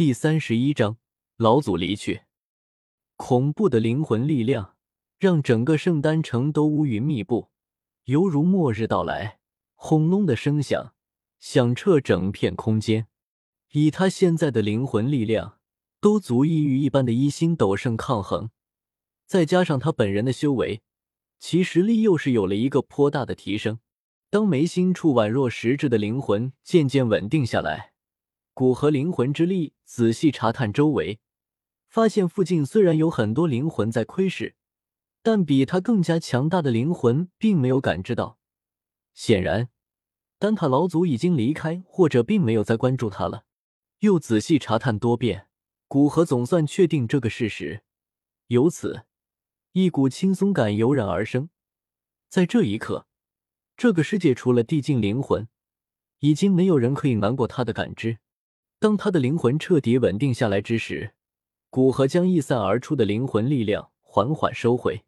第三十一章，老祖离去。恐怖的灵魂力量让整个圣丹城都乌云密布，犹如末日到来。轰隆的声响响彻整片空间。以他现在的灵魂力量，都足以与一般的一星斗圣抗衡。再加上他本人的修为，其实力又是有了一个颇大的提升。当眉心处宛若实质的灵魂渐渐稳定下来。古河灵魂之力仔细查探周围，发现附近虽然有很多灵魂在窥视，但比他更加强大的灵魂并没有感知到。显然，丹塔老祖已经离开，或者并没有再关注他了。又仔细查探多遍，古河总算确定这个事实。由此，一股轻松感油然而生。在这一刻，这个世界除了地境灵魂，已经没有人可以瞒过他的感知。当他的灵魂彻底稳定下来之时，古河将逸散而出的灵魂力量缓缓收回。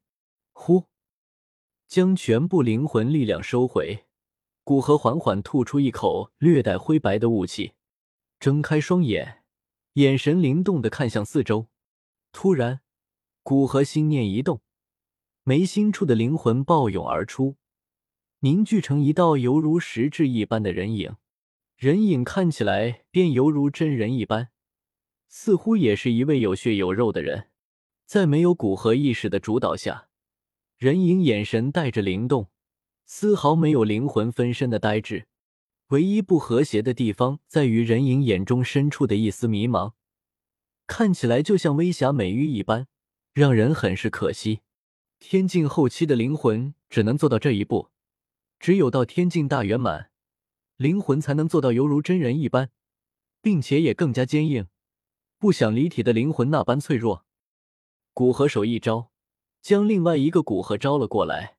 呼，将全部灵魂力量收回，古河缓缓吐出一口略带灰白的雾气，睁开双眼，眼神灵动的看向四周。突然，古河心念一动，眉心处的灵魂暴涌而出，凝聚成一道犹如实质一般的人影。人影看起来便犹如真人一般，似乎也是一位有血有肉的人。在没有古河意识的主导下，人影眼神带着灵动，丝毫没有灵魂分身的呆滞。唯一不和谐的地方在于人影眼中深处的一丝迷茫，看起来就像微瑕美玉一般，让人很是可惜。天境后期的灵魂只能做到这一步，只有到天境大圆满。灵魂才能做到犹如真人一般，并且也更加坚硬，不想离体的灵魂那般脆弱。古河手一招，将另外一个古河招了过来，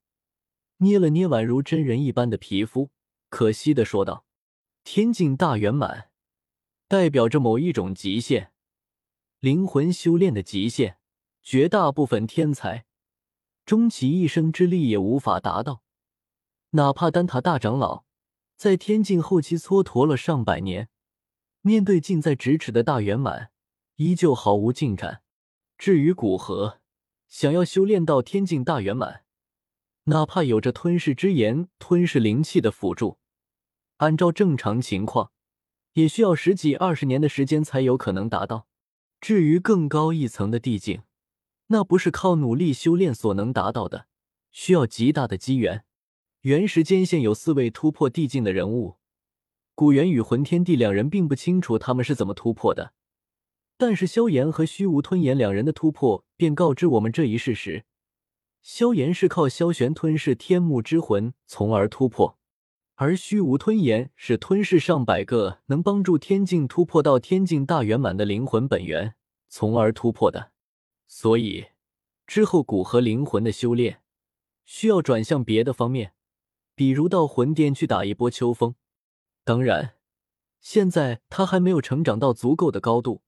捏了捏宛如真人一般的皮肤，可惜的说道：“天境大圆满，代表着某一种极限，灵魂修炼的极限，绝大部分天才终其一生之力也无法达到，哪怕丹塔大长老。”在天境后期蹉跎了上百年，面对近在咫尺的大圆满，依旧毫无进展。至于古河，想要修炼到天境大圆满，哪怕有着吞噬之炎、吞噬灵气的辅助，按照正常情况，也需要十几二十年的时间才有可能达到。至于更高一层的地境，那不是靠努力修炼所能达到的，需要极大的机缘。原时间线有四位突破地境的人物，古元与魂天帝两人并不清楚他们是怎么突破的，但是萧炎和虚无吞炎两人的突破便告知我们这一事实：萧炎是靠萧玄吞噬天幕之魂从而突破，而虚无吞炎是吞噬上百个能帮助天境突破到天境大圆满的灵魂本源从而突破的。所以之后古和灵魂的修炼需要转向别的方面。比如到魂殿去打一波秋风，当然，现在他还没有成长到足够的高度，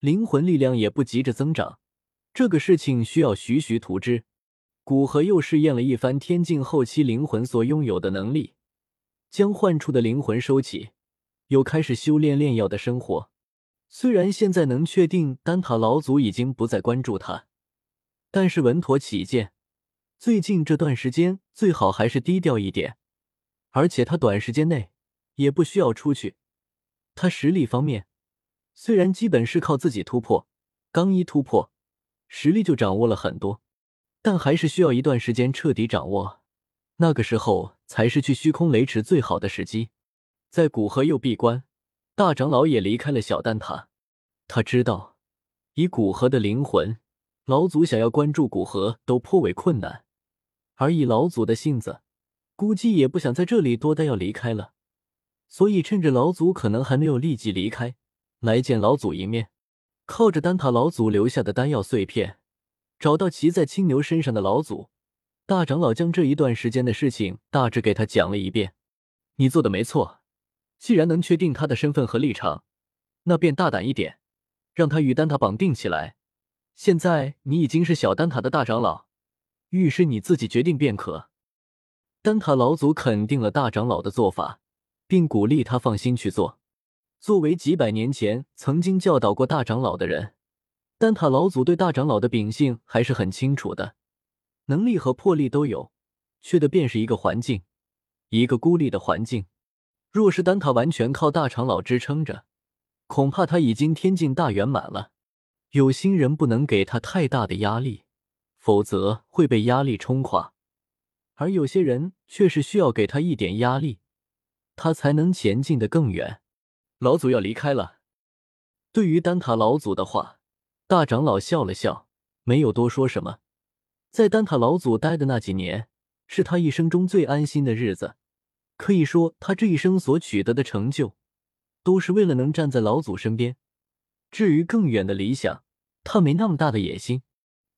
灵魂力量也不急着增长，这个事情需要徐徐图之。古河又试验了一番天境后期灵魂所拥有的能力，将唤出的灵魂收起，又开始修炼炼药的生活。虽然现在能确定丹塔老祖已经不再关注他，但是稳妥起见。最近这段时间最好还是低调一点，而且他短时间内也不需要出去。他实力方面虽然基本是靠自己突破，刚一突破实力就掌握了很多，但还是需要一段时间彻底掌握。那个时候才是去虚空雷池最好的时机。在古河又闭关，大长老也离开了小丹塔。他知道，以古河的灵魂，老祖想要关注古河都颇为困难。而以老祖的性子，估计也不想在这里多待，要离开了。所以趁着老祖可能还没有立即离开，来见老祖一面。靠着丹塔老祖留下的丹药碎片，找到骑在青牛身上的老祖，大长老将这一段时间的事情大致给他讲了一遍。你做的没错，既然能确定他的身份和立场，那便大胆一点，让他与丹塔绑定起来。现在你已经是小丹塔的大长老。遇事你自己决定便可。丹塔老祖肯定了大长老的做法，并鼓励他放心去做。作为几百年前曾经教导过大长老的人，丹塔老祖对大长老的秉性还是很清楚的，能力和魄力都有，缺的便是一个环境，一个孤立的环境。若是丹塔完全靠大长老支撑着，恐怕他已经天境大圆满了。有心人不能给他太大的压力，否则会被压力冲垮；而有些人却是需要给他一点压力，他才能前进的更远。老祖要离开了。对于丹塔老祖的话，大长老笑了笑，没有多说什么。在丹塔老祖待的那几年，是他一生中最安心的日子。可以说，他这一生所取得的成就，都是为了能站在老祖身边。至于更远的理想，他没那么大的野心，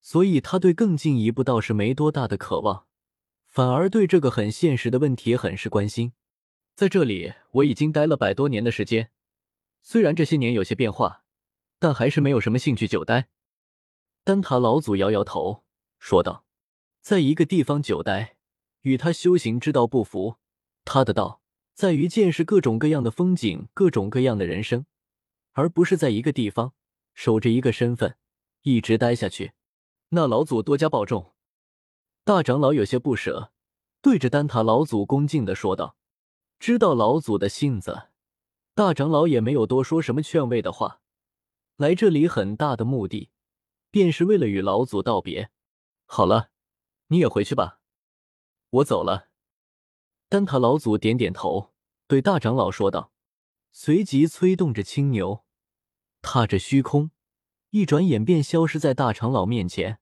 所以他对更进一步倒是没多大的渴望，反而对这个很现实的问题很是关心。在这里，我已经待了百多年的时间，虽然这些年有些变化，但还是没有什么兴趣久待。丹塔老祖摇摇头说道：“在一个地方久待，与他修行之道不符。他的道在于见识各种各样的风景，各种各样的人生。”而不是在一个地方守着一个身份一直待下去，那老祖多加保重。大长老有些不舍，对着丹塔老祖恭敬的说道：“知道老祖的性子，大长老也没有多说什么劝慰的话。来这里很大的目的，便是为了与老祖道别。好了，你也回去吧，我走了。”丹塔老祖点点头，对大长老说道，随即催动着青牛。踏着虚空，一转眼便消失在大长老面前。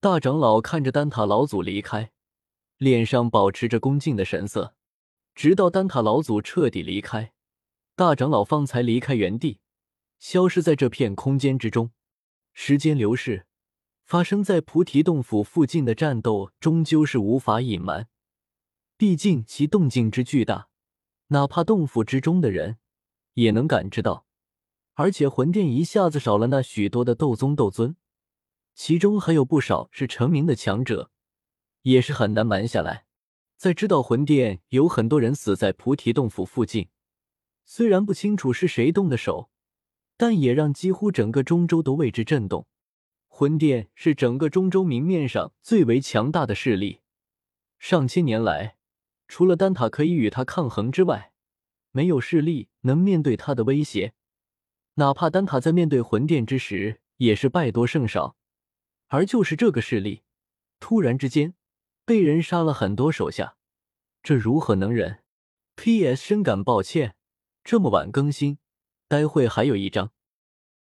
大长老看着丹塔老祖离开，脸上保持着恭敬的神色，直到丹塔老祖彻底离开，大长老方才离开原地，消失在这片空间之中。时间流逝，发生在菩提洞府附近的战斗终究是无法隐瞒，毕竟其动静之巨大，哪怕洞府之中的人也能感知到。而且魂殿一下子少了那许多的斗宗斗尊，其中还有不少是成名的强者，也是很难瞒下来。在知道魂殿有很多人死在菩提洞府附近，虽然不清楚是谁动的手，但也让几乎整个中州都为之震动。魂殿是整个中州明面上最为强大的势力，上千年来，除了丹塔可以与他抗衡之外，没有势力能面对他的威胁。哪怕丹塔在面对魂殿之时，也是败多胜少。而就是这个势力，突然之间被人杀了很多手下，这如何能忍？P.S. 深感抱歉，这么晚更新，待会还有一章。